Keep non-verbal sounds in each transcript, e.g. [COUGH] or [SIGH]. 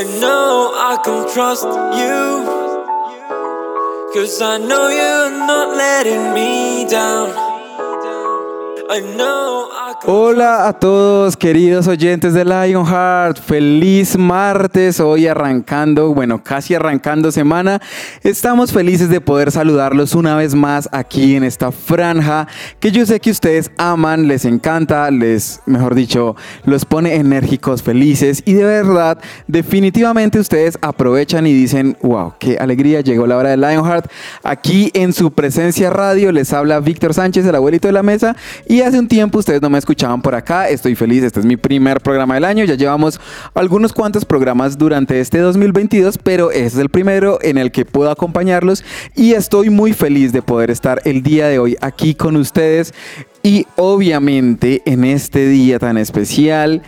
I know I can trust you. Cause I know you're not letting me down. I know Hola a todos queridos oyentes de Lionheart, feliz martes, hoy arrancando, bueno, casi arrancando semana. Estamos felices de poder saludarlos una vez más aquí en esta franja que yo sé que ustedes aman, les encanta, les, mejor dicho, los pone enérgicos, felices y de verdad, definitivamente ustedes aprovechan y dicen, wow, qué alegría, llegó la hora de Lionheart. Aquí en su presencia radio les habla Víctor Sánchez, el abuelito de la mesa y hace un tiempo ustedes no me escuchaban por acá, estoy feliz, este es mi primer programa del año, ya llevamos algunos cuantos programas durante este 2022, pero este es el primero en el que puedo acompañarlos y estoy muy feliz de poder estar el día de hoy aquí con ustedes y obviamente en este día tan especial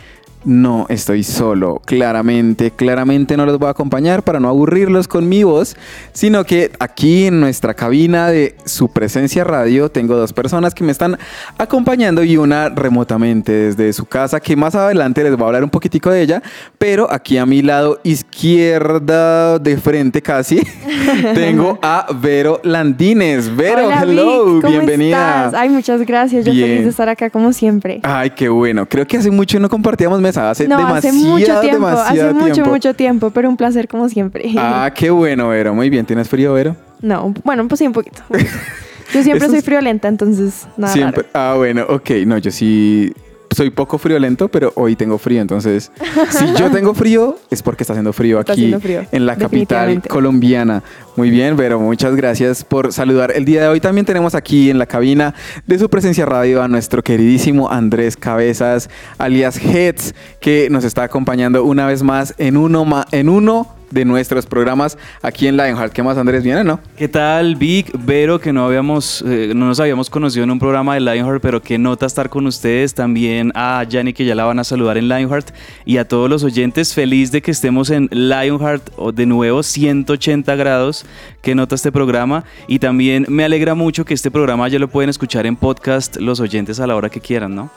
no estoy solo, claramente, claramente no los voy a acompañar para no aburrirlos con mi voz, sino que aquí en nuestra cabina de su presencia radio tengo dos personas que me están acompañando y una remotamente desde su casa, que más adelante les voy a hablar un poquitico de ella, pero aquí a mi lado izquierda de frente casi [LAUGHS] tengo [LAUGHS] a Vero Landines. Vero, Hola, hello, Vic, ¿cómo bienvenida. estás? Ay, muchas gracias. Yo Bien. feliz de estar acá como siempre. Ay, qué bueno. Creo que hace mucho no compartíamos Hace no, demasiado, hace mucho tiempo, hace mucho, tiempo. mucho tiempo, pero un placer como siempre. Ah, qué bueno, Vero. Muy bien. ¿Tienes frío, Vero? No, bueno, pues sí, un poquito. [LAUGHS] Yo siempre Eso soy friolenta, entonces nada Siempre. raro. Ah, bueno, ok. No, yo sí soy poco friolento, pero hoy tengo frío. Entonces, si yo tengo [LAUGHS] frío, es porque está haciendo frío aquí haciendo frío, en la capital colombiana. Muy bien, Vero. Muchas gracias por saludar. El día de hoy también tenemos aquí en la cabina de su presencia radio a nuestro queridísimo Andrés Cabezas, alias Heads, que nos está acompañando una vez más en uno, en uno de nuestros programas aquí en Lionheart. ¿Qué más, Andrés? ¿Viene no? ¿Qué tal, Vic? Vero, que no habíamos, eh, no nos habíamos conocido en un programa de Lionheart, pero qué nota estar con ustedes. También a Yanni, que ya la van a saludar en Lionheart. Y a todos los oyentes, feliz de que estemos en Lionheart o de nuevo, 180 grados. Qué nota este programa. Y también me alegra mucho que este programa ya lo pueden escuchar en podcast los oyentes a la hora que quieran, ¿no?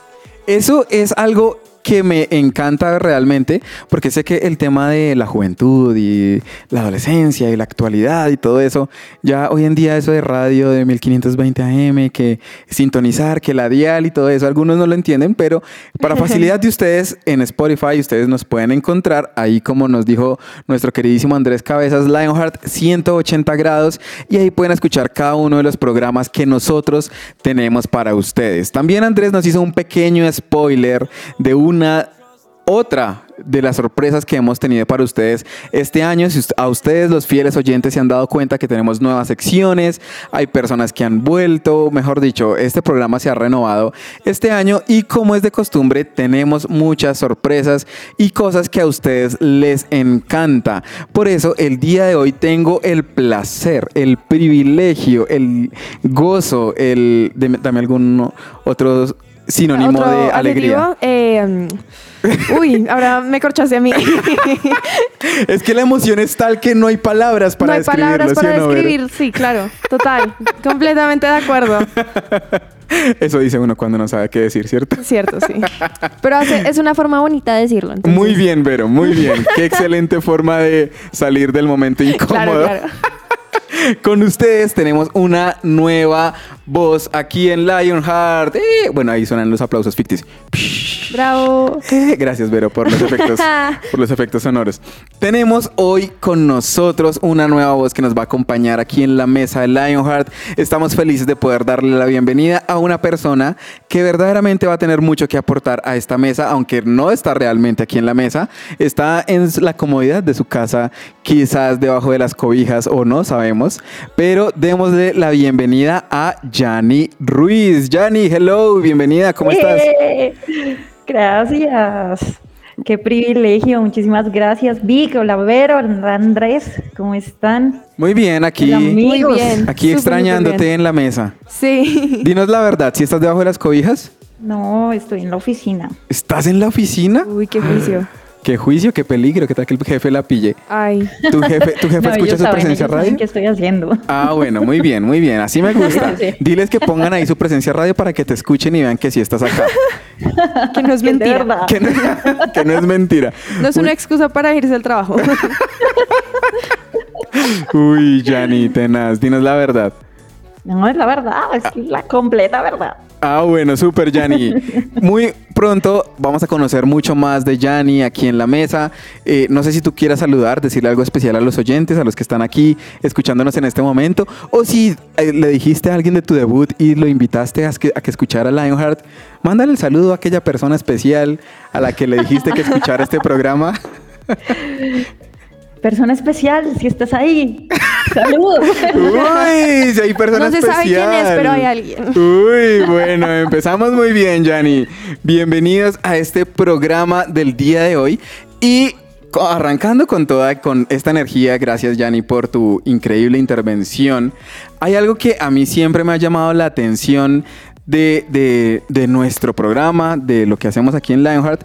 Eso es algo que me encanta realmente, porque sé que el tema de la juventud y la adolescencia y la actualidad y todo eso, ya hoy en día eso de radio de 1520 AM, que sintonizar, que la dial y todo eso, algunos no lo entienden, pero para [LAUGHS] facilidad de ustedes en Spotify, ustedes nos pueden encontrar ahí como nos dijo nuestro queridísimo Andrés Cabezas, Lionheart 180 grados, y ahí pueden escuchar cada uno de los programas que nosotros tenemos para ustedes. También Andrés nos hizo un pequeño spoiler de una otra de las sorpresas que hemos tenido para ustedes este año. A ustedes, los fieles oyentes, se han dado cuenta que tenemos nuevas secciones, hay personas que han vuelto, mejor dicho, este programa se ha renovado este año y como es de costumbre, tenemos muchas sorpresas y cosas que a ustedes les encanta. Por eso, el día de hoy tengo el placer, el privilegio, el gozo, el... deme- Dame algún otro sinónimo Otro de alegría. eh, uy, ahora me corchaste a mí. [LAUGHS] Es que la emoción es tal que no hay palabras para no hay describirlo, palabras ¿sí para no, Vero? describir, sí, claro, total, completamente de acuerdo. [LAUGHS] Eso dice uno cuando no sabe qué decir, ¿cierto? Cierto, sí. Pero hace- es una forma bonita de decirlo. entonces- Muy bien, Vero, muy bien. [LAUGHS] Qué excelente forma de salir del momento incómodo. Claro, claro. Con ustedes tenemos una nueva voz aquí en Lionheart. Eh, bueno, ahí suenan los aplausos ficticios. Bravo. [LAUGHS] Gracias, Vero, por los efectos, [LAUGHS] por los efectos sonoros. Tenemos hoy con nosotros una nueva voz que nos va a acompañar aquí en la mesa de Lionheart. Estamos felices de poder darle la bienvenida a una persona que verdaderamente va a tener mucho que aportar a esta mesa, aunque no está realmente aquí en la mesa. Está en la comodidad de su casa, quizás debajo de las cobijas o no sabemos. Pero démosle la bienvenida a Yani Ruiz. Yani, hello, bienvenida, ¿cómo estás? Eh, Gracias. Qué privilegio. Muchísimas gracias. Vic, hola Vero, Andrés, ¿cómo están? Muy bien, aquí. Muy bien. aquí extrañándote bien. en la mesa. Sí. Dinos la verdad, si estás debajo de las cobijas, No, estoy en la oficina. ¿estás en la oficina? Uy, qué juicio. Qué juicio, qué peligro, qué tal que el jefe la pille. Ay. ¿Tu jefe, tu jefe No, escucha su saben, presencia radio? qué estoy haciendo. Ah, bueno, muy bien, muy bien. Así me gusta. [LAUGHS] Sí. Diles que pongan ahí su presencia radio para que te escuchen y vean que sí estás acá. Que no es [LAUGHS] mentira. verdad. Que no, que no es mentira. No es una excusa para irse al trabajo. [LAUGHS] Uy, Jani, tenaz, dinos la verdad. No, es la verdad, es la completa verdad. Ah, bueno, súper, Yanni. [LAUGHS] Muy pronto vamos a conocer mucho más de Yanni aquí en la mesa. Eh, no sé si tú quieras saludar, decirle algo especial a los oyentes, a los que están aquí escuchándonos en este momento, o si eh, le dijiste a alguien de tu debut y lo invitaste a que, a que escuchara Lionheart, mándale el saludo a aquella persona especial a la que le dijiste que escuchara este programa. [LAUGHS] Persona especial, si estás ahí. [LAUGHS] Saludos. Uy, si hay persona No se sabe quién es, especial. pero hay alguien. Uy, bueno, empezamos muy bien, Yanni. Bienvenidos a este programa del día de hoy y arrancando con toda con esta energía, gracias Yanni por tu increíble intervención. Hay algo que a mí siempre me ha llamado la atención de, de- de nuestro programa, de lo que hacemos aquí en Lionheart.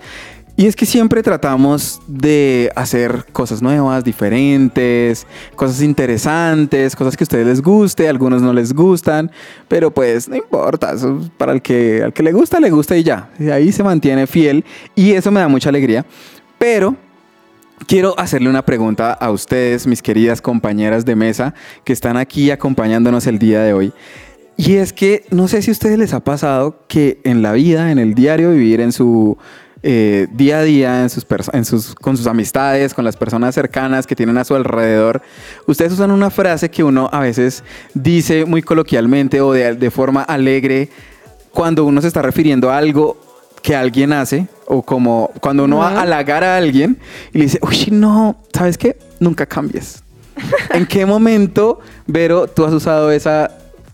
Y es que siempre tratamos de hacer cosas nuevas, diferentes, cosas interesantes, cosas que a ustedes les guste, a algunos no les gustan, pero pues no importa, para el que, al que le gusta, le gusta y ya. Y ahí se mantiene fiel y eso me da mucha alegría. Pero Quiero hacerle una pregunta a ustedes, mis queridas compañeras de mesa, que están aquí acompañándonos el día de hoy. Y es que no sé si a ustedes les ha pasado que en la vida, en el diario vivir, en su eh, día a día, en sus perso- en sus, con sus amistades, con las personas cercanas que tienen a su alrededor, ustedes usan una frase que uno a veces dice muy coloquialmente o de, de forma alegre cuando uno se está refiriendo a algo que alguien hace o como cuando uno va a halagar a alguien y le dice, uy, no, ¿sabes qué? Nunca cambies. ¿En qué momento, Vero, tú has usado esa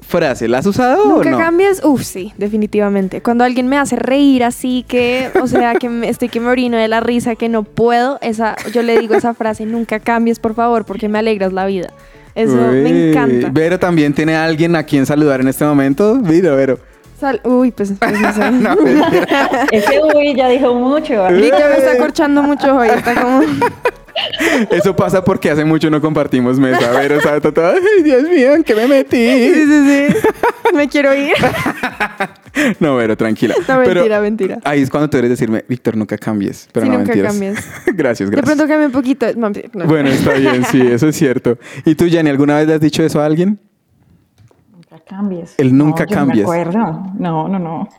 frase? ¿La has usado Nunca o no? cambies. Uf, sí, definitivamente. Cuando alguien me hace reír así que, o sea, que me- estoy que me orino de la risa, que no puedo, esa, yo le digo esa frase, nunca cambies, por favor, porque me alegras la vida. Eso Uy, me encanta. Vero también tiene a alguien a quien saludar en este momento. Mira, Vero. Sal- Uy, pues, pues no sé. [LAUGHS] No, mentira. [LAUGHS] Ese uy ya dijo mucho. Vic ya me está corchando mucho hoy. Está como. [LAUGHS] Eso pasa porque hace mucho no compartimos mesa. Vero está toda, ay, Dios mío, ¿en qué me metí? Sí, sí, sí. Me quiero ir. No, Vero, tranquila. No, Pero mentira, mentira. Ahí es cuando tú eres decirme, Víctor, nunca cambies. Pero Sí, no nunca mentiras. cambies. gracias, De gracias. pronto cambia un poquito. No, no. Bueno, está bien, sí, eso es cierto. ¿Y tú, Jenny, alguna vez le has dicho eso a alguien? Nunca cambies. El nunca no, yo cambies. No me acuerdo. No, no, no.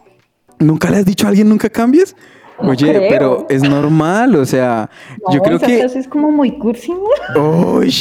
¿Nunca le has dicho a alguien nunca cambies? No Oye, creo. pero es normal, o sea, No, yo creo esa que... frase es como muy cursi. Uy,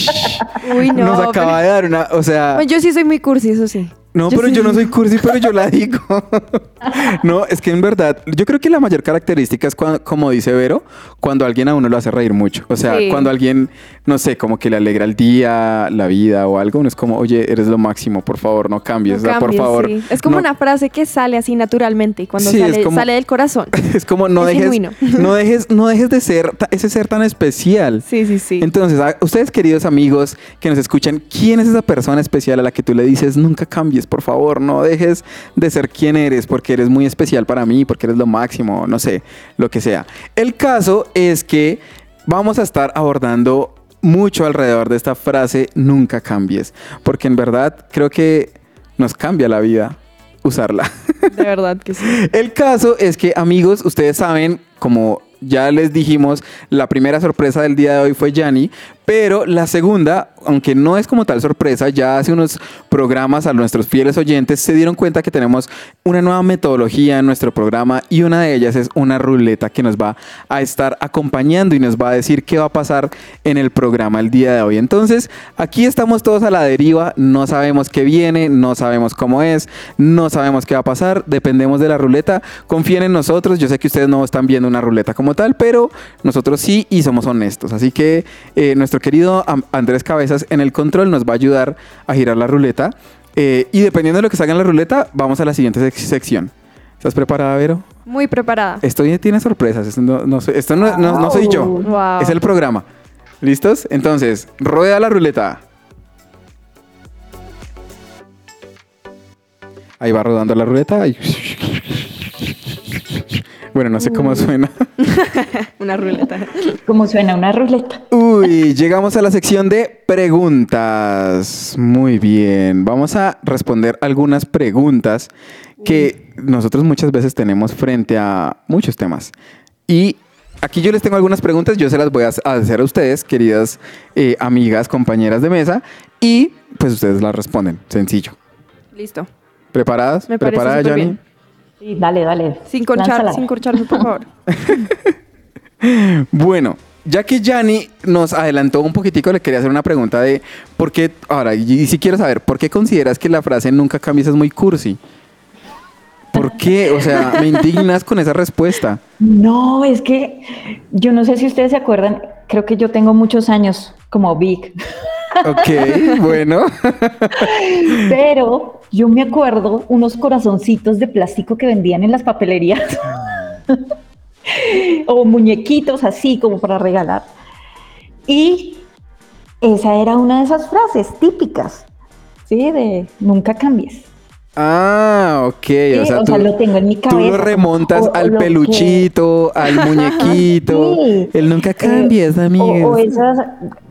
Uy, [LAUGHS] no. nos acaba pero- de dar una, o sea... Yo sí soy muy cursi, eso sí. No, Yo pero yo no soy cursi, pero yo la digo. [LAUGHS] no, es que en verdad, yo creo que la mayor característica es cuando, como dice Vero, cuando alguien a uno lo hace reír mucho. O sea, Sí. cuando alguien, no sé, como que le alegra el día, la vida o algo, uno es como, oye, eres lo máximo, por favor, no cambies, No o sea, cambies, por favor. sí. Es como no- una frase que sale así naturalmente y cuando Sí, sale, como- sale del corazón. [LAUGHS] Es como no Es dejes, genuino. [LAUGHS] no dejes, no dejes de ser ese ser tan especial. Sí, sí, sí. Entonces, a ustedes queridos amigos que nos escuchan, ¿quién es esa persona especial a la que tú le dices, nunca cambies, por favor, no dejes de ser quien eres, porque eres muy especial para mí, porque eres lo máximo, no sé, lo que sea? El caso es que vamos a estar abordando mucho alrededor de esta frase, nunca cambies, porque en verdad creo que nos cambia la vida usarla. De verdad que sí. [LAUGHS] El caso es que, amigos, ustedes saben, como ya les dijimos, la primera sorpresa del día de hoy fue Yanni, pero la segunda, aunque no es como tal sorpresa, ya hace unos programas a nuestros fieles oyentes se dieron cuenta que tenemos una nueva metodología en nuestro programa y una de ellas es una ruleta que nos va a estar acompañando y nos va a decir qué va a pasar en el programa el día de hoy. Entonces, aquí estamos todos a la deriva, no sabemos qué viene, no sabemos cómo es, no sabemos qué va a pasar, dependemos de la ruleta. Confíen en nosotros, yo sé que ustedes no están viendo una ruleta como tal, pero nosotros sí y somos honestos. Así que eh, nuestro querido Andrés Cabezas en el control nos va a ayudar a girar la ruleta. Eh, y dependiendo de lo que salga en la ruleta, vamos a la siguiente sec- sección. ¿Estás preparada, Vero? Muy preparada. Esto tiene sorpresas. Esto no, no soy, esto no, no- no soy yo. Wow. Es el programa. ¿Listos? Entonces, rueda la ruleta. Ahí va rodando la ruleta. Ay. Bueno, no sé cómo suena. [LAUGHS] Una ruleta. ¿Cómo suena una ruleta? Uy, llegamos a la sección de preguntas. Muy bien, vamos a responder algunas preguntas que nosotros muchas veces tenemos frente a muchos temas. Y aquí yo les tengo algunas preguntas, yo se las voy a hacer a ustedes, queridas eh, amigas, compañeras de mesa, y pues ustedes las responden, sencillo. Listo. ¿Preparadas? Me ¿Preparada, bien. Sí, dale, dale. Sin corchar, sin corcharme, por favor. [LAUGHS] Bueno, ya que Yanni nos adelantó un poquitico, le quería hacer una pregunta de por qué, ahora, y si quiero saber, ¿por qué consideras que la frase nunca cambias es muy cursi? ¿Por qué? O sea, me [LAUGHS] indignas con esa respuesta. No, es que yo no sé si ustedes se acuerdan, creo que yo tengo muchos años como Vic, Ok, bueno. pero yo me acuerdo unos corazoncitos de plástico que vendían en las papelerías [LAUGHS] o muñequitos así como para regalar. Y esa era una de esas frases típicas, ¿sí? De nunca cambies. Ah, ok. Sí, o sea, o tú, sea, lo tengo en mi tú cabeza, lo remontas o- o al que- peluchito, al [LAUGHS] muñequito. Sí. El nunca Eh, cambies, o- amigos. O, esas,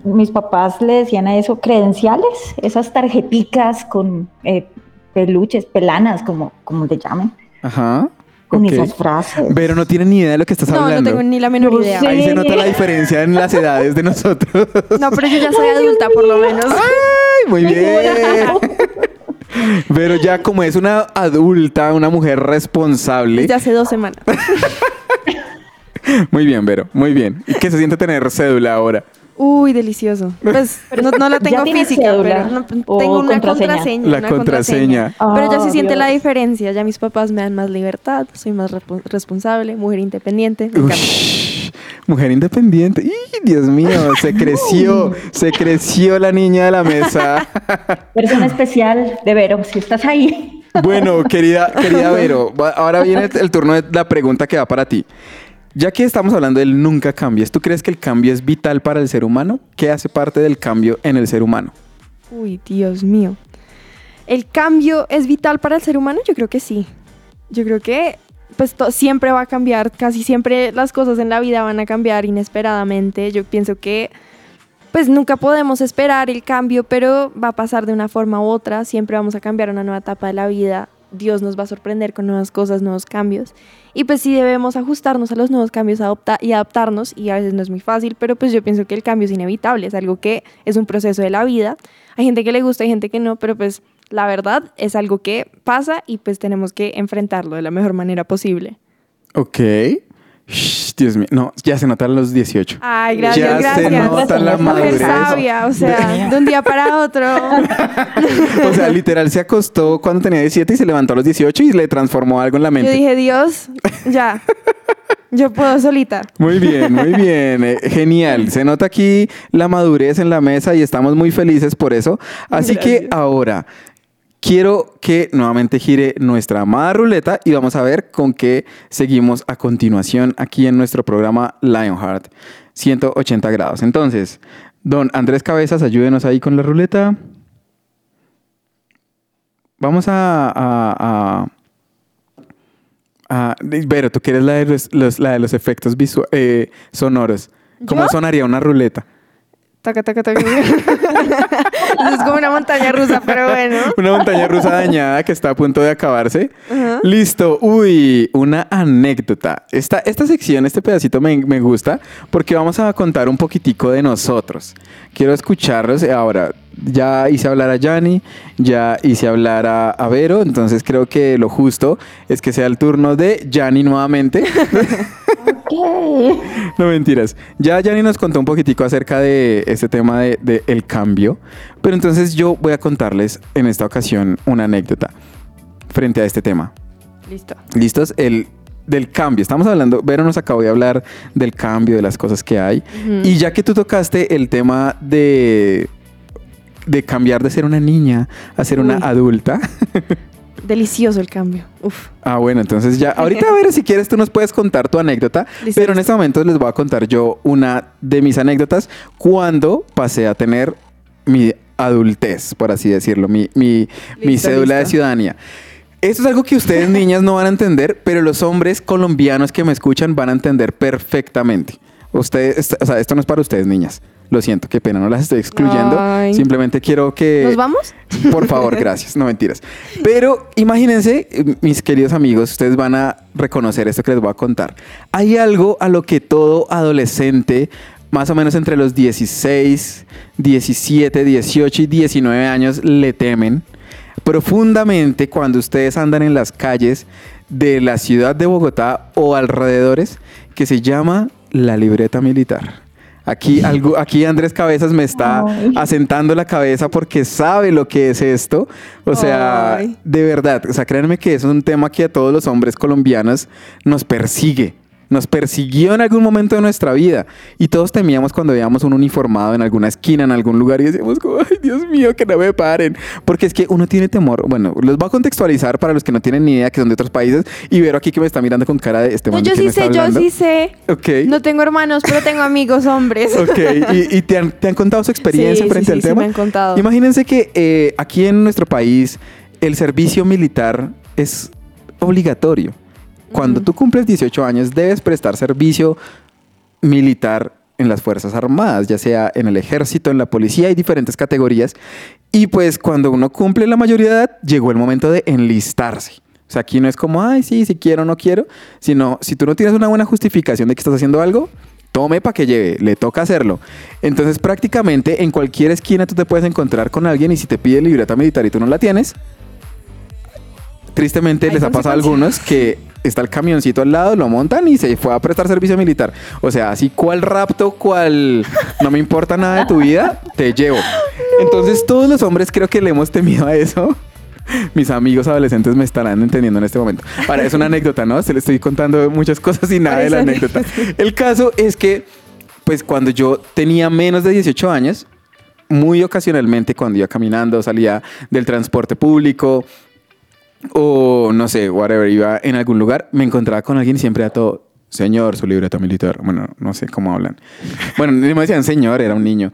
mis papás le decían a eso credenciales, esas tarjeticas con eh, peluches, pelanas, como, como le llamen, Ajá. con esas frases. Pero no tienen ni idea de lo que estás No, hablando. no tengo ni la menor No idea. sé. Ahí se nota la diferencia en las edades de nosotros. No, pero yo ya soy adulta, por lo menos. Ay, muy bien. Pero ya como es una adulta, una mujer responsable. Desde hace dos semanas. [LAUGHS] Muy bien, Vero, muy bien. ¿Y qué se siente tener cédula ahora? Uy, delicioso. Pues no, no la ¿Ya tengo física, cédula pero no- tengo una contraseña? contraseña. La una contraseña. Pero ya Oh, se siente la diferencia. Ya mis papás me dan más libertad, soy más responsable, mujer independiente. Me mujer independiente. ¡Ih, Dios mío! Se creció, [LAUGHS] se creció la niña de la mesa. [LAUGHS] Persona especial de Vero, si estás ahí. Bueno, querida, querida [LAUGHS] Vero, ahora viene el turno de la pregunta que va para ti. Ya que estamos hablando del nunca cambies, ¿tú crees que el cambio es vital para el ser humano? ¿Qué hace parte del cambio en el ser humano? Uy, Dios mío. ¿El cambio es vital para el ser humano? Yo creo que sí. Yo creo que pues siempre va a cambiar, casi siempre las cosas en la vida van a cambiar inesperadamente. Yo pienso que pues nunca podemos esperar el cambio, pero va a pasar de una forma u otra. Siempre vamos a cambiar una nueva etapa de la vida. Dios nos va a sorprender con nuevas cosas, nuevos cambios. Y pues sí debemos ajustarnos a los nuevos cambios adopta y adaptarnos. Y a veces no es muy fácil, pero pues yo pienso que el cambio es inevitable. Es algo que es un proceso de la vida. Hay gente que le gusta, hay gente que no, pero pues la verdad es algo que pasa y pues tenemos que enfrentarlo de la mejor manera posible. Ok. Shh, Dios mío, no, ya se notan los 18. Ay, gracias, ya gracias. se nota la madurez. sabia, o sea, de un día para otro. [LAUGHS] O sea, literal se acostó cuando tenía 17 y se levantó a los 18 y le transformó algo en la Yo mente. dije, Dios, ya, yo puedo solita. Muy bien, muy bien. eh, genial. Se nota aquí la madurez en la mesa y estamos muy felices por eso. Así que ahora quiero que nuevamente gire nuestra amada ruleta y vamos a ver con qué seguimos a continuación aquí en nuestro programa Lionheart 180 grados. Entonces, don Andrés Cabezas, ayúdenos ahí con la ruleta. Vamos a... a, a a- Vero, tú quieres la de los, los- la de los efectos eh, sonoros. ¿Cómo ¿Yo? sonaría una ruleta? Taca, taca, taca. [LAUGHS] Es como una montaña rusa, pero bueno. Una montaña rusa dañada que está a punto de acabarse. Ajá. Listo. Uy, una anécdota. Esta, esta sección, este pedacito me, me gusta porque vamos a contar un poquitico de nosotros. Quiero escucharlos. Ahora, ya hice hablar a Yanni, ya hice hablar a, a Vero, entonces creo que lo justo es que sea el turno de Yanni nuevamente. [LAUGHS] Ok. No mentiras. Ya Yanni nos contó un poquitico acerca de este tema de, de el cambio. Pero entonces yo voy a contarles en esta ocasión una anécdota frente a este tema. Listo. ¿Listos? El del cambio. Estamos hablando, Vero nos acabó de hablar del cambio, de las cosas que hay. Y ya que tú tocaste el tema de, de cambiar de ser una niña a ser una adulta, [LAUGHS] Delicioso el cambio. Uf. Ah, bueno, entonces ya, ahorita a ver si quieres tú nos puedes contar tu anécdota, Listo, pero en este momento les voy a contar yo una de mis anécdotas cuando pasé a tener mi adultez, por así decirlo, mi, mi, mi Listo, cédula de ciudadanía. Esto es algo que ustedes niñas no van a entender, pero los hombres colombianos que me escuchan van a entender perfectamente. Ustedes, o sea, esto no es para ustedes, niñas. Lo siento, qué pena, no las estoy excluyendo. Ay. Simplemente quiero que... ¿Nos vamos? Por favor, gracias. No mentiras. Pero imagínense, eh, mis queridos amigos, ustedes van a reconocer esto que les voy a contar. Hay algo a lo que todo adolescente, más o menos entre los 16, 17, 18 y 19 años, le temen profundamente cuando ustedes andan en las calles de la ciudad de Bogotá o alrededores, que se llama la libreta militar. Aquí, algo, aquí Andrés Cabezas me está Ay. asentando la cabeza porque sabe lo que es esto. O sea, Ay. de verdad, o sea, créanme que es un tema que a todos los hombres colombianos nos persigue. Nos persiguió en algún momento de nuestra vida y todos temíamos cuando veíamos un uniformado en alguna esquina, en algún lugar y decíamos, como, ay Dios mío, que no me paren. Porque es que uno tiene temor. Bueno, los voy a contextualizar para los que no tienen ni idea que son de otros países y ver aquí que me está mirando con cara de este No, man yo sí sé, yo hablando". sí sé. Ok. No tengo hermanos, pero tengo amigos hombres. [LAUGHS] Ok, ¿y, y te, han, te han contado su experiencia Sí, frente sí, al sí tema? me han contado. Imagínense que eh, aquí en nuestro país el servicio militar es obligatorio. Cuando tú cumples 18 años debes prestar servicio militar en las Fuerzas Armadas, ya sea en el ejército, en la policía, hay diferentes categorías. Y pues cuando uno cumple la mayoría de edad, llegó el momento de enlistarse. O sea, aquí no es como, ay, sí, si quiero o no quiero, sino si tú no tienes una buena justificación de que estás haciendo algo, tome para que lleve, le toca hacerlo. Entonces, prácticamente en cualquier esquina tú te puedes encontrar con alguien y si te pide libreta militar y tú no la tienes, tristemente les ha pasado a algunos que está el camioncito al lado, lo montan y se fue a prestar servicio militar. O sea, así cual rapto, cual no me importa nada de tu vida, te llevo. Entonces todos los hombres creo que le hemos temido a eso. Mis amigos adolescentes me estarán entendiendo en este momento. Ahora, es una anécdota, ¿no? Se le estoy contando muchas cosas y nada de la anécdota. [LAUGHS] El caso es que, pues cuando yo tenía menos de 18 años, muy ocasionalmente cuando iba caminando, salía del transporte público o no sé, whatever, iba en algún lugar, me encontraba con alguien y siempre era todo, señor, su libreta militar. Bueno, no sé cómo hablan. Bueno, no me decían señor, era un niño.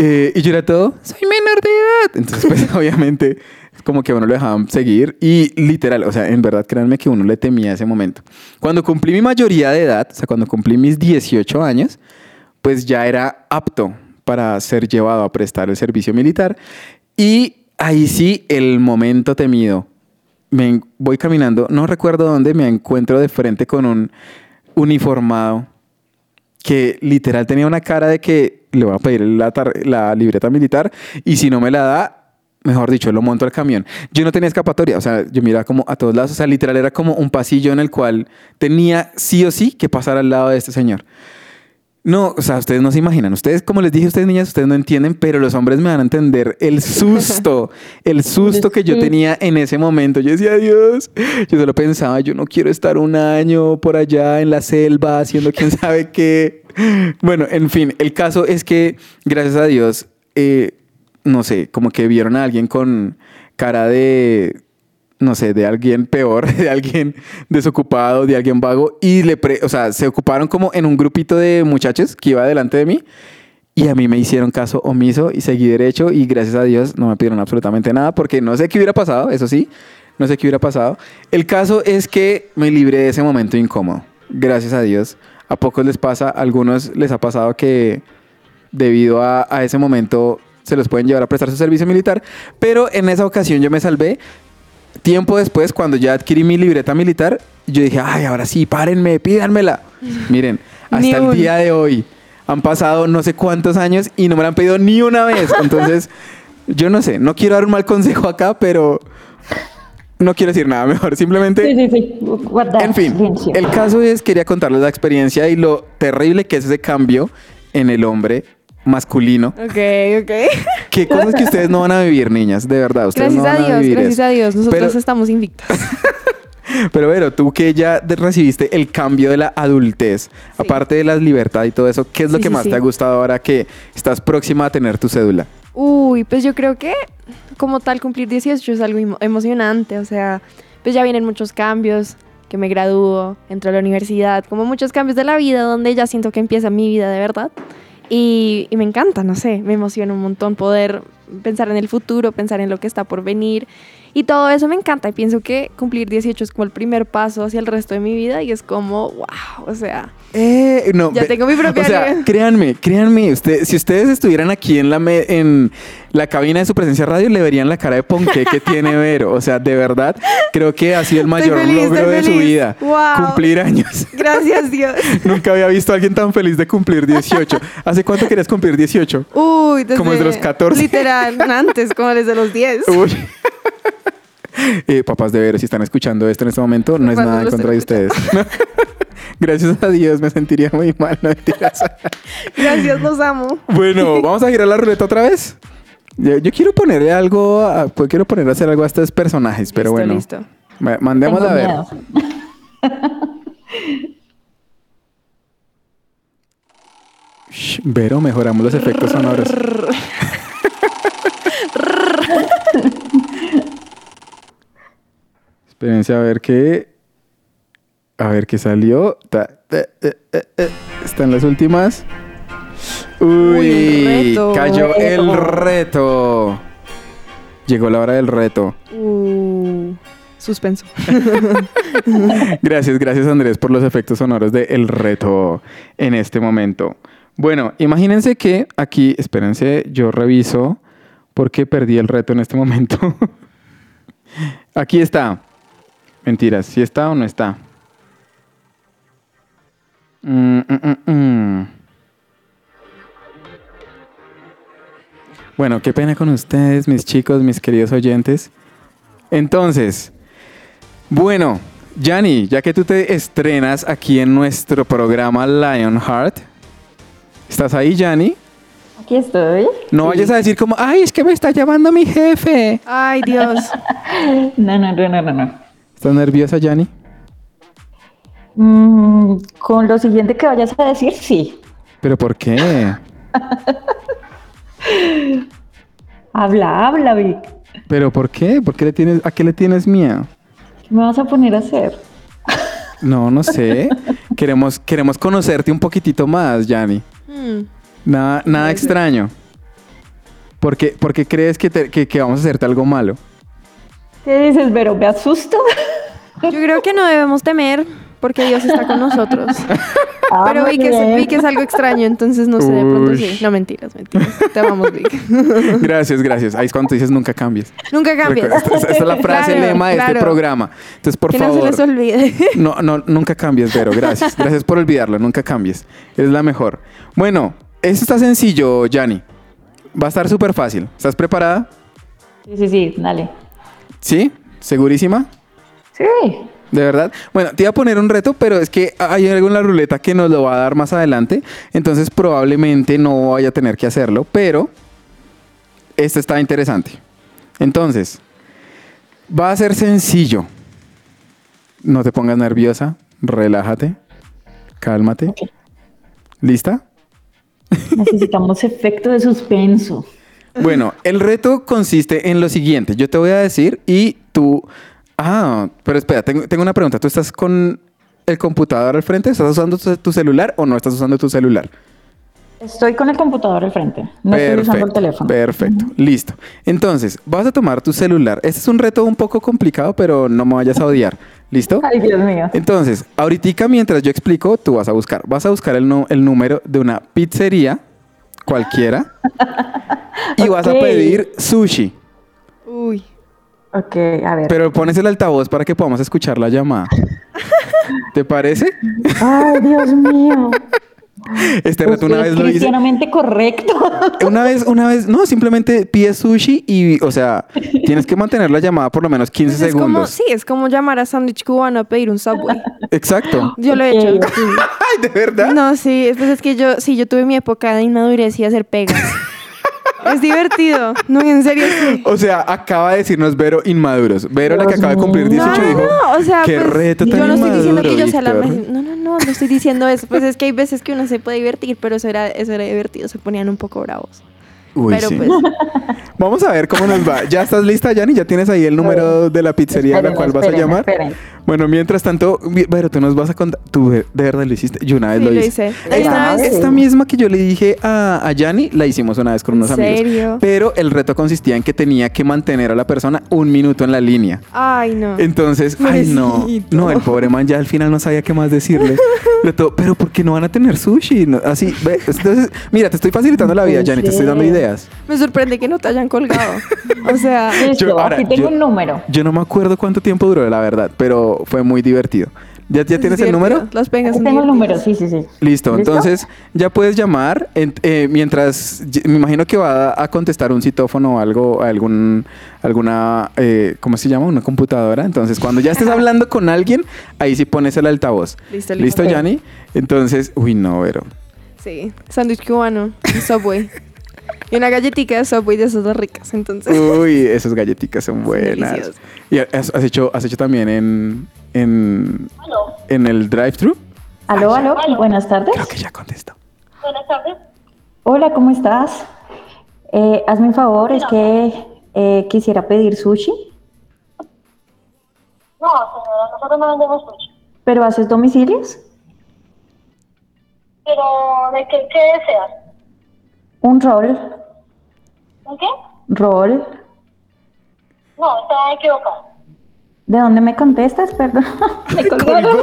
Eh, y yo era todo, soy menor de edad. Entonces, pues [LAUGHS] obviamente, como que a uno lo dejaban seguir y literal, o sea, en verdad, créanme que uno le temía ese momento. Cuando cumplí mi mayoría de edad, o sea, cuando cumplí mis 18 años, pues ya era apto para ser llevado a prestar el servicio militar. Y ahí sí, el momento temido. Me voy caminando, no recuerdo dónde, me encuentro de frente con un uniformado que literal tenía una cara de que le voy a pedir la, la libreta militar y si no me la da, mejor dicho, lo monto al camión. Yo no tenía escapatoria, o sea, yo miraba como a todos lados, o sea, literal era como un pasillo en el cual tenía sí o sí que pasar al lado de este señor. No, o sea, ustedes no se imaginan. Ustedes, como les dije a ustedes, niñas, ustedes no entienden, pero los hombres me van a entender el [LAUGHS] susto, el susto que yo tenía en ese momento. Yo decía, Dios, yo solo pensaba, yo no quiero estar un año por allá en la selva haciendo quién sabe qué. [LAUGHS] Bueno, en fin, el caso es que, gracias a Dios, eh, no sé, como que vieron a alguien con cara de no sé, de alguien peor, [LAUGHS] de alguien desocupado, de alguien vago, y le, pre- o sea, se ocuparon como en un grupito de muchachos que iba delante de mí, y a mí me hicieron caso omiso y seguí derecho, y gracias a Dios no me pidieron absolutamente nada, porque no sé qué hubiera pasado, eso sí, no sé qué hubiera pasado. El caso es que me libré de ese momento incómodo, gracias a Dios. A pocos les pasa, a algunos les ha pasado que debido a, a ese momento se los pueden llevar a prestar su servicio militar, pero en esa ocasión yo me salvé. Tiempo después, cuando ya adquirí mi libreta militar, yo dije, ay, ahora sí, párenme, pídanmela. [LAUGHS] Miren, hasta el día de hoy han pasado no sé cuántos años y no me la han pedido ni una vez. Entonces, yo no sé, no quiero dar un mal consejo acá, pero no quiero decir nada mejor. Simplemente Sí, sí, sí. En fin, el caso es, quería contarles la experiencia y lo terrible que es ese cambio en el hombre masculino. Ok, ok. [LAUGHS] Qué cosas que ustedes no van a vivir, niñas, de verdad. Ustedes Gracias no a van a Dios, vivir gracias eso. a Dios. Nosotros Pero- estamos invictas. [LAUGHS] Pero bueno, tú que ya recibiste el cambio de la adultez, aparte de la libertad y todo eso, ¿qué es lo Sí, que sí, más te ha gustado ahora que estás próxima a tener tu cédula? Uy, pues yo creo que como tal cumplir 18 es algo emo- emocionante, o sea, pues ya vienen muchos cambios, que me gradúo, entro a la universidad, como muchos cambios de la vida donde ya siento que empieza mi vida de verdad. Y, y me encanta, no sé, me emociona un montón poder pensar en el futuro, pensar en lo que está por venir. Y todo eso me encanta y pienso que cumplir 18 es como el primer paso hacia el resto de mi vida y es como, wow, o sea, Eh, no, Ya tengo mi propia O sea, créanme, créanme, usted, si ustedes estuvieran aquí en la, me- en la cabina de su presencia radio, le verían la cara de ponqué que tiene Vero. O sea, de verdad, creo que ha sido el mayor feliz, logro de su vida. Wow. Cumplir años. [LAUGHS] gracias Dios. Nunca había visto a alguien tan feliz de cumplir 18. ¿Hace cuánto querías cumplir 18? Uy, desde Como desde los 14. Literal, antes, como desde los 10. Uy. [LAUGHS] Eh, papás de Vero, si están escuchando esto en este momento, no es nada en contra de ustedes. [LAUGHS] Gracias a Dios, me sentiría muy mal. No mentiras. [LAUGHS] Gracias, los amo. Bueno, vamos a girar la ruleta otra vez. Yo, yo quiero ponerle algo, a- pues quiero poner a hacer algo a estos personajes, pero Listo, bueno. listo. Ma- Mandemos Tengo a ver. Shh, Vero, mejoramos los efectos sonoros. Espérense a ver qué. A ver qué salió. Están las últimas. Uy, Uy, el reto. cayó el Reto. reto. Llegó la hora del reto. Uh, suspenso. [LAUGHS] Gracias, gracias Andrés por los efectos sonoros de El Reto en este momento. Bueno, imagínense que aquí, espérense, yo reviso porque perdí el reto en este momento. [LAUGHS] aquí está. Mentiras, si está o no está. Mm, mm, mm, mm. Bueno, qué pena con ustedes, mis chicos, mis queridos oyentes. Entonces, bueno, Yanni, ya que tú te estrenas aquí en nuestro programa Lionheart, ¿estás ahí, Yanni? Aquí estoy. No Sí. vayas a decir como, ay, es que me está llamando mi jefe. Ay, Dios. [LAUGHS] No, no, no, no, no, no. ¿Estás nerviosa, Yanni? Mm, con lo siguiente que vayas a decir, sí. ¿Pero por qué? [LAUGHS] Habla, habla, Vic. ¿Pero por qué? ¿Por qué le tienes, ¿A qué le tienes miedo? ¿Qué me vas a poner a hacer? [LAUGHS] No, no sé. queremos, queremos conocerte un poquitito más, Yanni. Hmm. Nada, nada extraño. ¿Por qué, por qué crees que, te- que- que vamos a hacerte algo malo? ¿Qué dices, Vero? ¿Me asusto? Yo creo que no debemos temer porque Dios está con nosotros. Ah, Pero vi que, es, vi que es algo extraño, entonces no sé, de pronto sí. No, mentiras, mentiras. Te amamos, Vic. [LAUGHS] Gracias, gracias. Ahí es cuando dices nunca cambies. Nunca cambies. Esta, esta es la [LAUGHS] frase Claro, lema de este claro. programa. Entonces, por que no favor. se les olvide. [LAUGHS] No, no, nunca cambies, Vero. Gracias. Gracias por olvidarlo. Nunca cambies. Eres la mejor. Bueno, esto está sencillo, Yanni. Va a estar súper fácil. ¿Estás preparada? Sí, sí, sí, dale. ¿Sí? ¿Segurísima? Sí. ¿De verdad? Bueno, te iba a poner un reto, pero es que hay algo en la ruleta que nos lo va a dar más adelante. Entonces probablemente no vaya a tener que hacerlo, pero este está interesante. Entonces, va a ser sencillo. No te pongas nerviosa, relájate, cálmate. ¿Lista? Necesitamos [LAUGHS] efecto de suspenso. Bueno, el reto consiste en lo siguiente. Yo te voy a decir y tú... Ah, pero espera, tengo, tengo una pregunta. ¿Tú estás con el computador al frente? ¿Estás usando tu, tu celular o no estás usando tu celular? Estoy con el computador al frente. No estoy usando el teléfono. Perfecto, listo. Entonces, vas a tomar tu celular. Este es un reto un poco complicado, pero no me vayas a odiar. ¿Listo? Ay, Dios mío. Entonces, ahorita mientras yo explico, tú vas a buscar. Vas a buscar el número de una pizzería cualquiera [LAUGHS] y vas a pedir sushi. Uy. Ok, a ver. Pero pones el altavoz para que podamos escuchar la llamada. [LAUGHS] ¿Te parece? Ay, Dios mío. [LAUGHS] [LAUGHS] Este reto Usted una es vez lo hice. cristianamente correcto. [LAUGHS] Una vez, una vez, no, simplemente pides sushi y, o sea, tienes que mantener la llamada por lo menos 15 Pues es como, segundos. sí, es como llamar a Sándwich Cubano a pedir un Subway. [LAUGHS] Exacto. Yo lo he hecho. Ay, ¿de verdad? No, sí, pues es que yo, sí, yo tuve mi época de inmadurez y hacer pegas. Es divertido. No, en serio, sí. O sea, acaba de decirnos Vero inmaduros. Vero, la que acaba de cumplir mío. 18, no, dijo. no, o sea, qué pues, reto tan yo no estoy diciendo que inmaduro, yo sea la Víctor". mejor. No, no, no, no estoy diciendo eso. Pues es que hay veces que uno se puede divertir, pero eso era, eso era divertido. Se ponían un poco bravos. Uy, pero sí. pues [LAUGHS] Vamos a ver cómo nos va. ¿Ya estás lista, Yanni? ¿Ya tienes ahí el número de la pizzería a la cual vas a llamar? esperen. Bueno, mientras tanto, pero tú nos vas a contar. ¿Tú de verdad lo hiciste? Yo una vez Sí, lo lo hice. Esta, misma que yo le dije a, a Yanni, la hicimos una vez con unos ¿En amigos. serio? Pero el reto consistía en que tenía que mantener a la persona un minuto en la línea. ay no. Entonces, ay no, no, el pobre man ya al final no sabía qué más decirle. [LAUGHS] Pero ¿por qué no van a tener sushi? No, así, ve, entonces, mira, te estoy facilitando la vida, Yanni, te estoy dando ideas. Me sorprende que no te hayan colgado. O sea, Listo, Yo- ahora, aquí tengo yo- un número. Yo no me acuerdo cuánto tiempo duró, la verdad, pero fue muy divertido. ¿Ya, ya es tienes el número? Las pegas tengo el número, sí, sí, sí. Listo, ¿Listo? entonces ya puedes llamar en- eh, mientras me imagino que va a contestar un citófono o algo, algún, alguna, eh, ¿cómo se llama? Una computadora. Entonces cuando ya estés [LAUGHS] hablando con alguien, ahí sí pones el altavoz. Listo, ¿Listo, listo. Yanni? Entonces, uy, no, pero. Sí, sándwich cubano, y Subway. Y una galletita de Subway de esas dos ricas, entonces. Uy, esas galletitas son buenas. ¿Y has, has hecho, has hecho también en, en, en el drive-thru? Aló, aló, buenas tardes. Creo que ya contestó. Buenas tardes. Hola, ¿cómo estás? Eh, hazme un favor, es que eh, quisiera pedir sushi, No, señora, nosotros no vendemos sushi. pero ¿haces domicilios? Pero, ¿de qué, qué deseas? Un rol, ¿Un qué? rol. No, está equivocado. ¿De dónde me contestas? Perdón. [LAUGHS] me colgaron.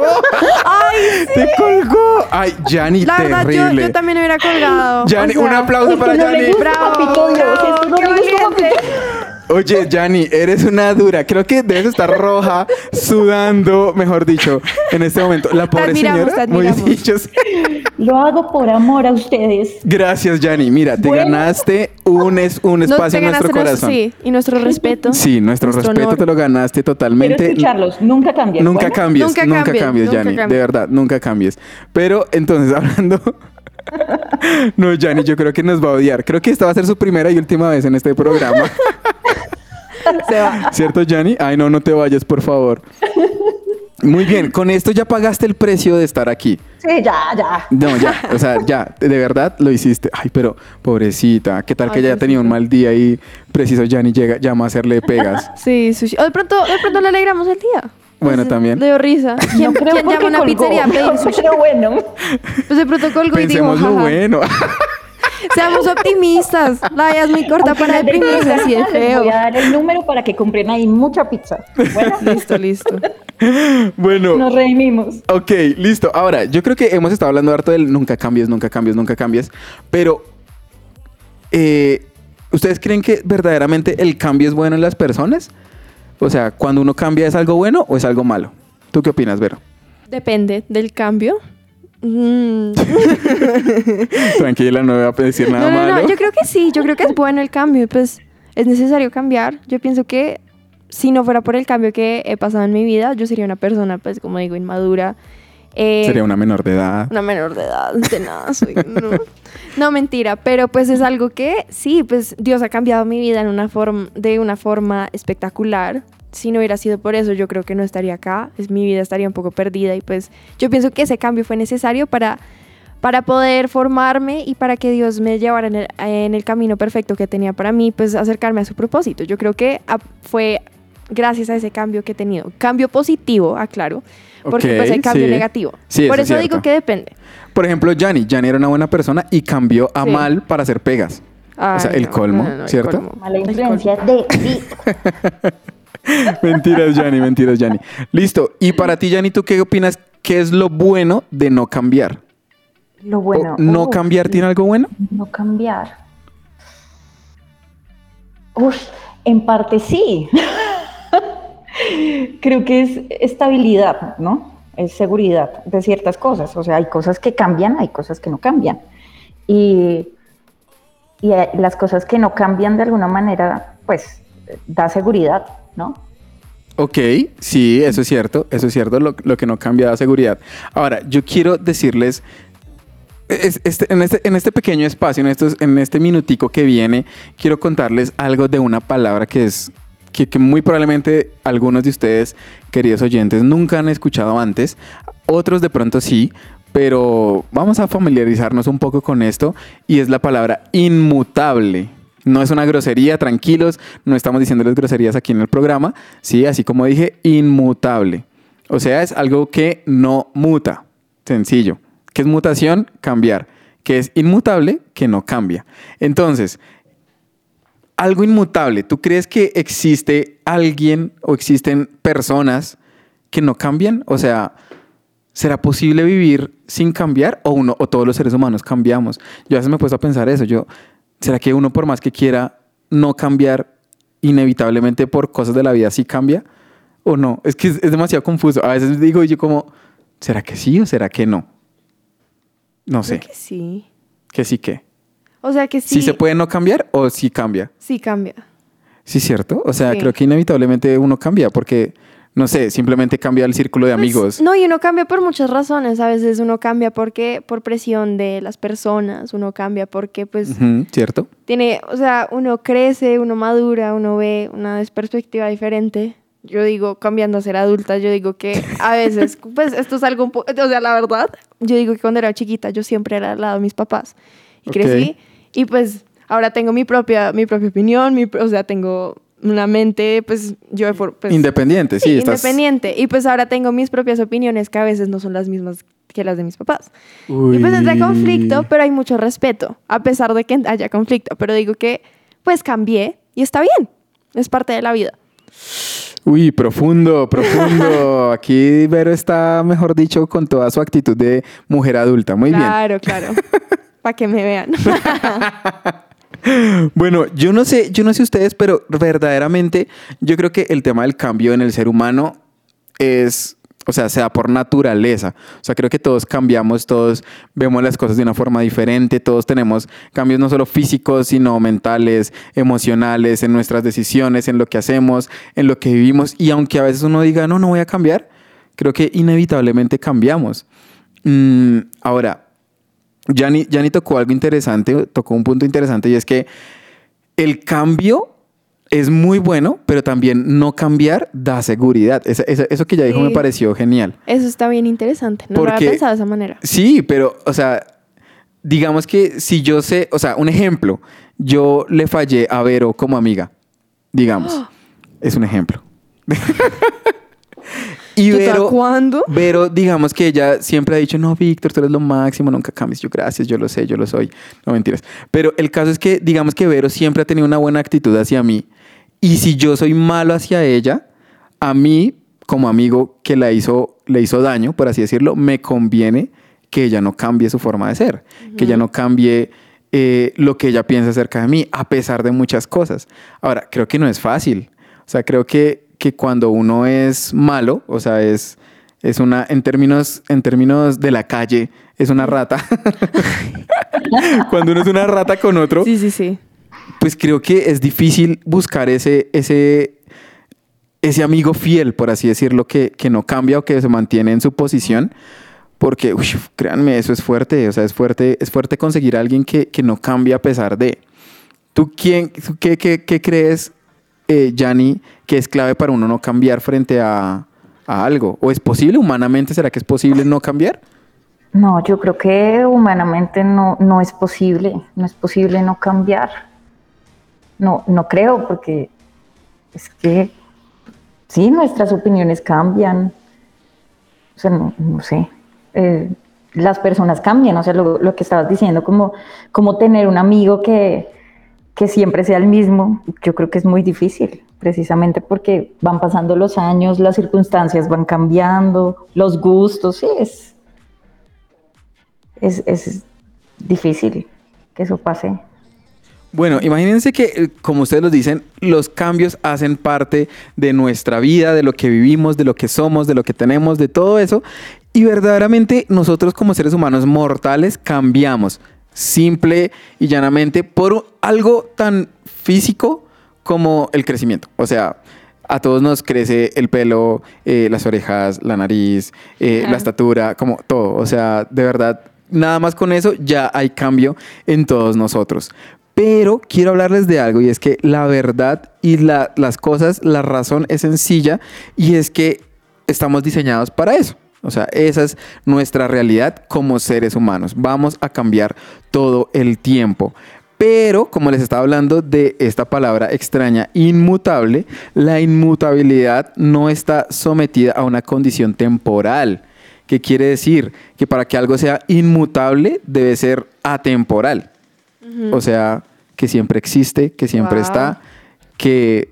¡Ay! ¡Te colgó! Ay, Yanni, La verdad, yo, terrible. yo también hubiera colgado. Yanni, O sea, un aplauso para Yanni. Bravo, no Oye, Yanni, eres una dura. Creo que debes estar roja, sudando, mejor dicho, en este momento. La pobre admiramos, señora. Muy admiramos. dicho. sí. Lo hago por amor a ustedes. Gracias, Yanni. Mira, te Bueno. ganaste un, es, un No, espacio te en nuestro ganaste corazón. Sí, y nuestro respeto. Sí, nuestro, respeto honor. te lo ganaste Quiero totalmente. escucharlos, nunca cambien. Nunca ¿bueno? cambies, nunca, Nunca cambies, cambies, nunca Yanni. De cambies. verdad, nunca cambies. Pero entonces, [LAUGHS] hablando. no, Yanni, yo creo que nos va a odiar. Creo que esta va a ser su primera y última vez en este programa. [LAUGHS] Se va. ¿Cierto, Yanni? Ay, no, no te vayas, por favor. Muy bien, con esto ya pagaste el precio de estar aquí. Sí, ya, ya. No, ya, o sea, ya, de verdad lo hiciste. Ay, pero pobrecita, ¿qué tal que ya haya tenido un mal día y preciso Yanni llega, llama a hacerle pegas? Sí, sushi. O de pronto, de pronto le alegramos el día. Bueno, Pues, también. Le dio risa. ¿Quién, no creo quién llama a una colgó, pizzería a pedir [LAUGHS] sushi? Pero bueno. Pues de pronto colgó y dijo, Pensemos lo jaja. bueno. Seamos optimistas. La vida es muy corta para deprimirse así les feo. Voy a dar el número para que compren ahí mucha pizza. Bueno, [LAUGHS] Listo, listo. [LAUGHS] bueno, nos redimimos. ok, listo. Ahora, yo creo que hemos estado hablando harto del nunca cambies, nunca cambies, nunca cambies. Pero, eh, ¿ustedes creen que verdaderamente el cambio es bueno en las personas? O sea, cuando uno cambia, ¿es algo bueno o es algo malo? ¿Tú qué opinas, Vero? Depende del cambio. Mm. [LAUGHS] Tranquila, no voy a decir nada No, no, malo. no, yo creo que sí, yo creo que es bueno el cambio, pues es necesario cambiar. Yo pienso que si no fuera por el cambio que he pasado en mi vida, yo sería una persona, pues como digo, inmadura. eh, Sería una menor de edad. una menor de edad, de nada soy, no. No, mentira, pero pues es algo que sí, pues Dios ha cambiado mi vida en una forma, de una forma espectacular. Si no hubiera sido por eso, yo creo que no estaría acá, es mi vida estaría un poco perdida y pues yo pienso que ese cambio fue necesario para para poder formarme y para que Dios me llevara en el, en el camino perfecto que tenía para mí, pues acercarme a su propósito. Yo creo que ah, fue gracias a ese cambio que he tenido. Cambio positivo, aclaro, porque Ok, pues hay cambio sí. negativo. Sí, Por eso eso, es digo cierto. que depende. Por ejemplo, Yanni. Yanni era una buena persona y cambió a Sí. mal para hacer pegas. o sea, Ay, el no, colmo, no, no, no, el ¿cierto? colmo. Mala influencia de [LAUGHS] ti. [LAUGHS] [LAUGHS] mentiras, Yanni, mentiras, Yanni. Listo. Y para ti, Yanni, ¿tú qué opinas? ¿Qué es lo bueno de no cambiar? Lo ¿O bueno. ¿No cambiar tiene algo bueno? No cambiar. Uf, en parte sí. [LAUGHS] Creo que es estabilidad, ¿no? Es seguridad de ciertas cosas. O sea, hay cosas que cambian, hay cosas que no cambian. Y, y eh, las cosas que no cambian de alguna manera, pues, da seguridad, ¿no? Ok, sí, eso es cierto, eso es cierto, lo, lo que no cambia da seguridad. Ahora, yo quiero decirles, es- este- en, este, en este pequeño espacio, en, estos, en este minutico que viene, quiero contarles algo de una palabra que es, que, que muy probablemente algunos de ustedes, queridos oyentes, nunca han escuchado antes, otros de pronto sí, pero vamos a familiarizarnos un poco con esto, y es la palabra inmutable. No es una grosería, tranquilos, no estamos diciéndoles groserías aquí en el programa, sí, así como dije, inmutable. O sea, es algo que no muta, sencillo. ¿Qué es mutación? Cambiar. ¿Qué es inmutable? Que no cambia. Entonces, algo inmutable, ¿tú crees que existe alguien o existen personas que no cambian? O sea, ¿será posible vivir sin cambiar o uno o todos los seres humanos cambiamos? Yo a veces me he puesto a pensar eso, yo ¿será que uno por más que quiera no cambiar inevitablemente por cosas de la vida sí cambia o no? Es que es, es demasiado confuso. A veces digo yo como ¿será que sí o será que no? No sé. Creo que sí. Que sí que. O sea que ¿Sí sí. se puede no cambiar o sí cambia? Sí cambia. Sí, cierto. O sea, Sí. creo que inevitablemente uno cambia porque, no sé, simplemente cambia el círculo de Pues, amigos. no, y uno cambia por muchas razones. A veces uno cambia porque por presión de las personas, uno cambia porque pues ¿Cierto? tiene, o sea, uno crece, uno madura, uno ve una perspectiva diferente. Yo digo, cambiando a ser adulta, yo digo que a veces, [LAUGHS] pues esto es algo, un po- o sea, la verdad, yo digo que cuando era chiquita yo siempre era al lado de mis papás y Ok. crecí y pues ahora tengo mi propia, mi propia opinión, mi, o sea, tengo una mente, pues yo, pues, Independiente, sí, Sí, estás. independiente. Y pues ahora tengo mis propias opiniones que a veces no son las mismas que las de mis papás. Uy. Y pues entra conflicto, pero hay mucho respeto, a pesar de que haya conflicto. Pero digo que pues cambié y está bien. Es parte de la vida. Uy, profundo, profundo. [LAUGHS] Aquí Vero está, mejor dicho, con toda su actitud de mujer adulta. Muy claro, claro. [LAUGHS] Para que me vean. [LAUGHS] Bueno, yo no sé, yo no sé ustedes, pero verdaderamente yo creo que el tema del cambio en el ser humano es, o sea, se da por naturaleza. O sea, creo que todos cambiamos, todos vemos las cosas de una forma diferente, todos tenemos cambios no solo físicos, sino mentales, emocionales, en nuestras decisiones, en lo que hacemos, en lo que vivimos. Y aunque a veces uno diga, no, no voy a cambiar, creo que inevitablemente cambiamos. Mm, ahora, Yanni, Yanni tocó algo interesante, tocó un punto interesante y es que el cambio es muy bueno, pero también no cambiar da seguridad. Esa- esa- eso que ya dijo Sí. me pareció genial. Eso está bien interesante. No lo había pensado de esa manera. Sí, pero, o sea, digamos que si yo sé, o sea, un ejemplo, yo le fallé a Vero como amiga, digamos, [GASPS] es un ejemplo. [LAUGHS] y ¿Tú Vero, cuándo? Vero, digamos que ella siempre ha dicho, no, Víctor, tú eres lo máximo, nunca cambies. Yo, gracias, yo lo sé, yo lo soy. No, mentiras. Pero el caso es que, digamos que Vero siempre ha tenido una buena actitud hacia mí. Y si yo soy malo hacia ella, a mí, como amigo que la hizo, le hizo daño, por así decirlo, me conviene que ella no cambie su forma de ser, que ella no cambie eh, lo que ella piensa acerca de mí, a pesar de muchas cosas. Ahora, creo que no es fácil. O sea, creo que, que cuando uno es malo, o sea, es, es una, en términos, en términos de la calle, es una rata. [LAUGHS] cuando uno es una rata con otro, Sí, sí, sí. pues creo que es difícil buscar ese, ese, ese amigo fiel, por así decirlo, que, que no cambia o que se mantiene en su posición. Porque, uy, créanme, eso es fuerte. O sea, es fuerte, es fuerte conseguir a alguien que, que no cambia a pesar de. ¿Tú quién, tú qué, qué- qué crees, eh, Yanni, que es clave para uno no cambiar frente a, a algo? ¿O es posible humanamente? ¿Será que es posible no cambiar? No, yo creo que humanamente no, no es posible, no es posible no cambiar. No, no creo, porque es que sí, nuestras opiniones cambian. O sea, no, sé. Eh, las personas cambian, o sea, lo, lo que estabas diciendo, como, como tener un amigo que, que siempre sea el mismo, yo creo que es muy difícil, precisamente porque van pasando los años, las circunstancias van cambiando, los gustos, sí, es, es, es difícil que eso pase. Bueno, imagínense que, eh, como ustedes lo dicen, los cambios hacen parte de nuestra vida, de lo que vivimos, de lo que somos, de lo que tenemos, de todo eso. Y verdaderamente nosotros como seres humanos mortales cambiamos, simple y llanamente, por algo tan físico como el crecimiento. O sea, a todos nos crece el pelo, eh, las orejas, la nariz, eh, la estatura, como todo. O sea, de verdad, nada más con eso ya hay cambio en todos nosotros. Pero quiero hablarles de algo y es que la verdad y la- las cosas, la razón es sencilla y es que estamos diseñados para eso. O sea, esa es nuestra realidad como seres humanos. Vamos a cambiar todo el tiempo. Pero, como les estaba hablando de esta palabra extraña, inmutable, la inmutabilidad no está sometida a una condición temporal. ¿Qué quiere decir? Que para que algo sea inmutable debe ser atemporal. O sea, que siempre existe, que siempre Wow. está, que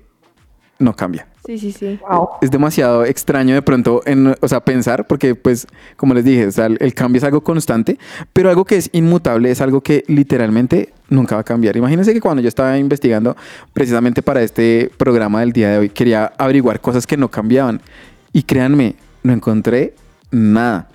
no cambia. Sí, sí, sí. Wow. Es demasiado extraño de pronto, en, o sea, pensar, porque pues, como les dije, o sea, el, el cambio es algo constante, pero algo que es inmutable es algo que literalmente nunca va a cambiar. Imagínense que cuando yo estaba investigando precisamente para este programa del día de hoy, quería averiguar cosas que no cambiaban. Y créanme, no encontré nada.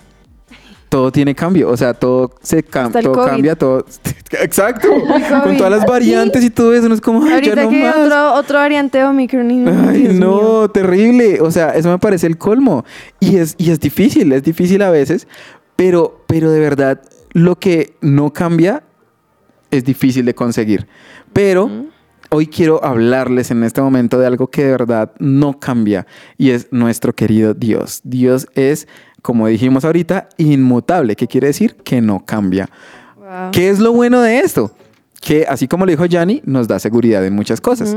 Todo tiene cambio, o sea, todo se cambia, todo COVID. cambia, todo. [LAUGHS] Exacto. [LAUGHS] Con todas las variantes y todo eso, no es como, ay, ya Ahorita no que más. otro, otro variante de Omicron. Ay, Dios no, mío. terrible. O sea, eso me parece el colmo. Y es, y es difícil, es difícil a veces, pero, pero de verdad, lo que no cambia es difícil de conseguir. Pero hoy quiero hablarles en este momento de algo que de verdad no cambia y es nuestro querido Dios. Dios es, como dijimos ahorita, inmutable. ¿Qué quiere decir? Que no cambia. Wow. ¿Qué es lo bueno de esto? Que así como lo dijo Yanni, nos da seguridad en muchas cosas.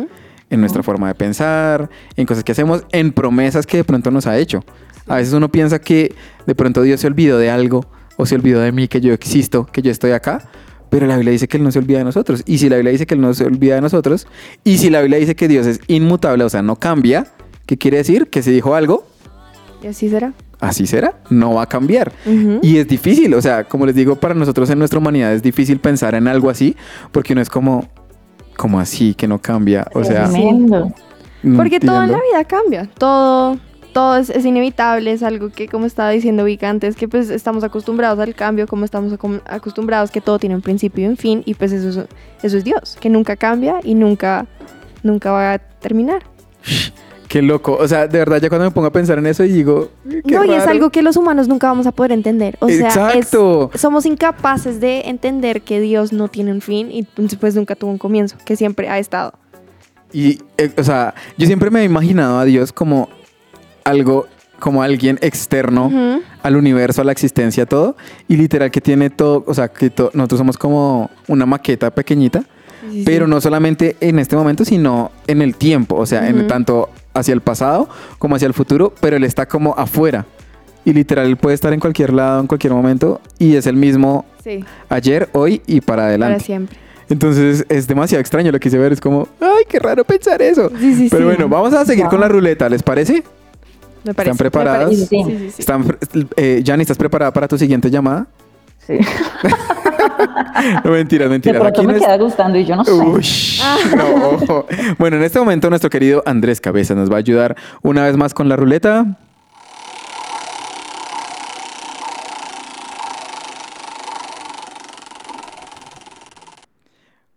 En nuestra forma de pensar, en cosas que hacemos, en promesas que de pronto nos ha hecho. A veces uno piensa que de pronto Dios se olvidó de algo o se olvidó de mí, que yo existo, que yo estoy acá. Pero la Biblia dice que Él no se olvida de nosotros. Y si la Biblia dice que Él no se olvida de nosotros, y si la Biblia dice que Dios es inmutable, o sea, no cambia, ¿qué quiere decir? Que si dijo algo, ¿Y así será? así será, no va a cambiar. Y es difícil, o sea, como les digo, para nosotros en nuestra humanidad es difícil pensar en algo así, porque uno es como, como así, que no cambia. O sea, Tremendo. no Porque todo en la vida cambia. Todo, todo es, es inevitable. Es algo que, como estaba diciendo Vic antes, que pues estamos acostumbrados al cambio, como estamos acostumbrados que todo tiene un principio y un fin. Y pues eso es, eso es Dios, que nunca cambia y nunca, nunca va a terminar. [LAUGHS] Qué loco. O sea, de verdad, ya cuando me pongo a pensar en eso y digo, qué no, y es algo que los humanos nunca vamos a poder entender. O sea, es- somos incapaces de entender que Dios no tiene un fin y pues nunca tuvo un comienzo, que siempre ha estado. Y, eh, o sea, yo siempre me he imaginado a Dios como algo, como alguien externo al universo, a la existencia, a todo. Y literal que tiene todo, o sea, que nosotros somos como una maqueta pequeñita. Sí, pero sí. no solamente en este momento, sino en el tiempo, o sea, en Ujú. tanto hacia el pasado como hacia el futuro, pero él está como afuera. Y literal, él puede estar en cualquier lado, en cualquier momento, y es el mismo Sí, ayer, hoy y para para adelante. siempre. Entonces es demasiado extraño lo que hice ver, es como, ay, qué raro pensar eso. Sí, sí, pero sí. bueno, vamos a seguir con la ruleta, ¿les parece? Me parece. me preparados? parece. Sí. Sí, sí, sí. ¿Están, eh, Jani, ¿estás preparada para tu siguiente llamada? Sí. [LAUGHS] [LAUGHS] No, mentiras, De mentiras. pronto Aquí me queda gustando y yo no sé. Uy, [LAUGHS] no, ojo. Bueno, en este momento nuestro querido Andrés Cabeza nos va a ayudar una vez más con la ruleta.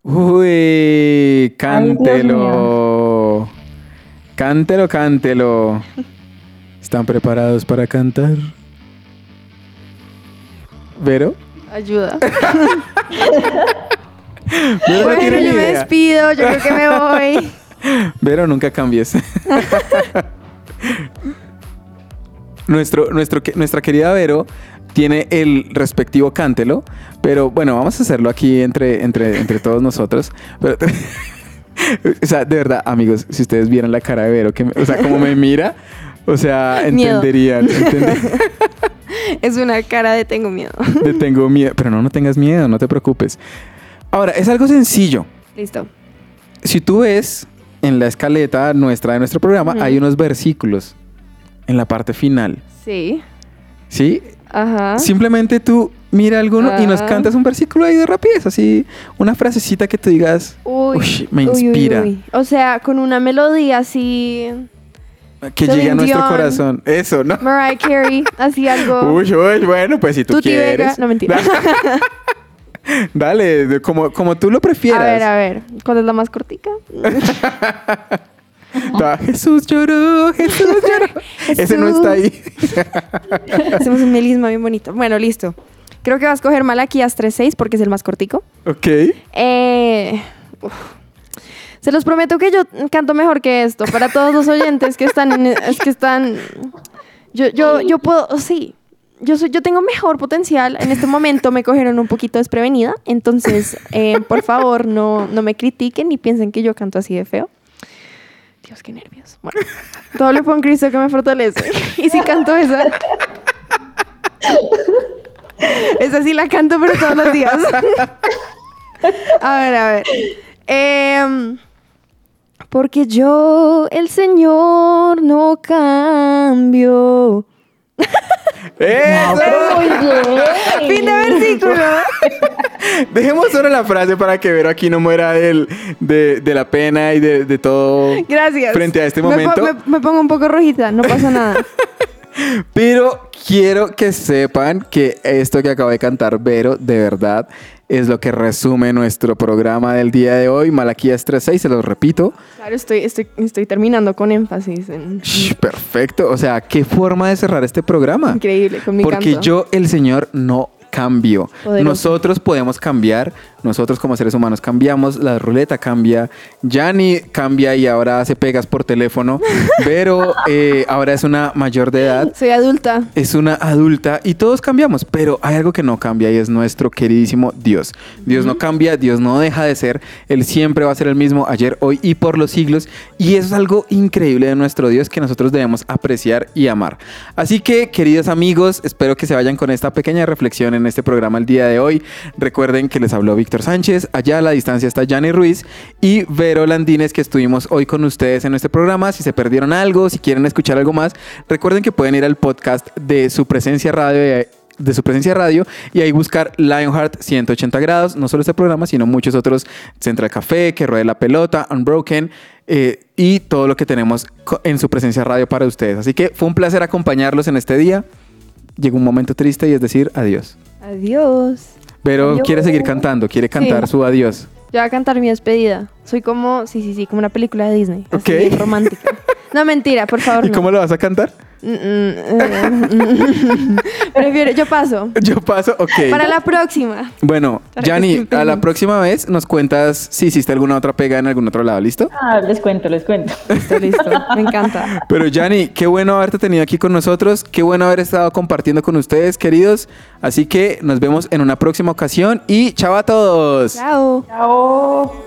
Uy, cántelo. Cántelo, cántelo. ¿Están preparados para cantar? ¿Vero? Ayuda. [LAUGHS] Vero no Bueno, ni yo me despido, yo creo que me [LAUGHS] voy. Vero, nunca cambies. Nuestro, nuestro, nuestra querida Vero tiene el respectivo cántelo, pero bueno, vamos a hacerlo aquí entre, entre, entre todos nosotros. Pero- [LAUGHS] o sea, de verdad, amigos, si ustedes vieran la cara de Vero, que me- o sea, como me mira, o sea, entenderían. Es una cara de tengo miedo. [LAUGHS] de tengo miedo, pero no, no tengas miedo, no te preocupes. Ahora, es algo sencillo. Listo. Si tú ves en la escaleta nuestra de nuestro programa, hay unos versículos en la parte final. Sí. ¿Sí? Ajá. Simplemente tú mira alguno y nos Ah. cantas un versículo ahí de rapidez, así una frasecita que tú digas, Uy, me uy, inspira. uy. O sea, con una melodía así. Que Celine llegue a nuestro Dion. corazón. Eso, ¿no? Mariah Carey, así algo. [LAUGHS] Uy, uy, bueno, pues si tú Tuti quieres. Vega. No, mentira. [LAUGHS] Dale, de- como, como tú lo prefieras. A ver, a ver. ¿Cuál es la más cortica? [LAUGHS] Jesús lloró, Jesús lloró. Ese no está ahí. Hacemos un melisma bien bonito. Bueno, listo. Creo que va a escoger Malaquías 3.6 porque es el más cortico. ok. Eh, uf. Se los prometo que yo canto mejor que esto. Para todos los oyentes que están en, que están. Yo, yo, yo puedo. Sí. yo, soy, yo tengo mejor potencial. En este momento me cogieron un poquito desprevenida. Entonces, eh, por favor, no, no me critiquen ni piensen que yo canto así de feo. Dios, qué nervios. Bueno, todo en Cristo que me fortalece. [LAUGHS] Y si canto esa. Esa sí la canto, pero todos los días. [LAUGHS] A ver, a ver. Em, porque yo, el Señor, no cambio. ¡Eso! Pero muy bien. Fin de versículo. [LAUGHS] Dejemos solo la frase para que Vero aquí no muera del- de, de la pena y de, de todo. Gracias. Frente a este Me po- momento. Me, me pongo un poco rojita, no pasa nada. [LAUGHS] Pero quiero que sepan que esto que acabo de cantar Vero, de verdad, es lo que resume nuestro programa del día de hoy. Malaquías 3.6, se los repito. Claro, estoy, estoy, estoy terminando con énfasis. En... Shh, perfecto. O sea, qué forma de cerrar este programa. Increíble, con mi Porque canto. yo, el Señor, no cambio. Poderoso. Nosotros podemos cambiar, nosotros como seres humanos cambiamos, la ruleta cambia, Yanni cambia y ahora hace pegas por teléfono, [LAUGHS] pero eh, ahora es una mayor de edad, Soy adulta. es una adulta y todos cambiamos, pero hay algo que no cambia y es nuestro queridísimo Dios. Dios no cambia, Dios no deja de ser, Él siempre va a ser el mismo ayer, hoy y por los siglos y eso es algo increíble de nuestro Dios que nosotros debemos apreciar y amar. Así que, queridos amigos, espero que se vayan con esta pequeña reflexión en este programa el día de hoy. Recuerden que les habló Víctor Sánchez, allá a la distancia está Yanni Ruiz y Vero Landines que estuvimos hoy con ustedes en este programa. Si se perdieron algo, si quieren escuchar algo más, recuerden que pueden ir al podcast de su presencia radio eh, de su presencia radio y ahí buscar Lionheart 180 grados, no solo este programa, sino muchos otros, Central Café, Que Ruede la Pelota, Unbroken eh, y todo lo que tenemos en su presencia radio para ustedes. Así que fue un placer acompañarlos en este día. Llegó un momento triste y es decir, adiós. Adiós. Pero quiere seguir cantando, quiere cantar Sí. su adiós. Yo voy a cantar mi despedida. Soy como, sí, sí, sí, como una película de Disney. Así, Ok. bien romántica. [LAUGHS] No, mentira, por favor. ¿Y no. cómo lo vas a cantar? [LAUGHS] Prefiero, yo paso. Yo paso, ok. Para la próxima. Bueno, estén a la próxima vez nos cuentas si hiciste alguna otra pega en algún otro lado, ¿listo? Ah, les cuento, les cuento. [LAUGHS] Listo, listo. Me encanta. Pero Yanni, qué bueno haberte tenido aquí con nosotros, qué bueno haber estado compartiendo con ustedes, queridos. Así que nos vemos en una próxima ocasión y chao a todos. Chao. Chao.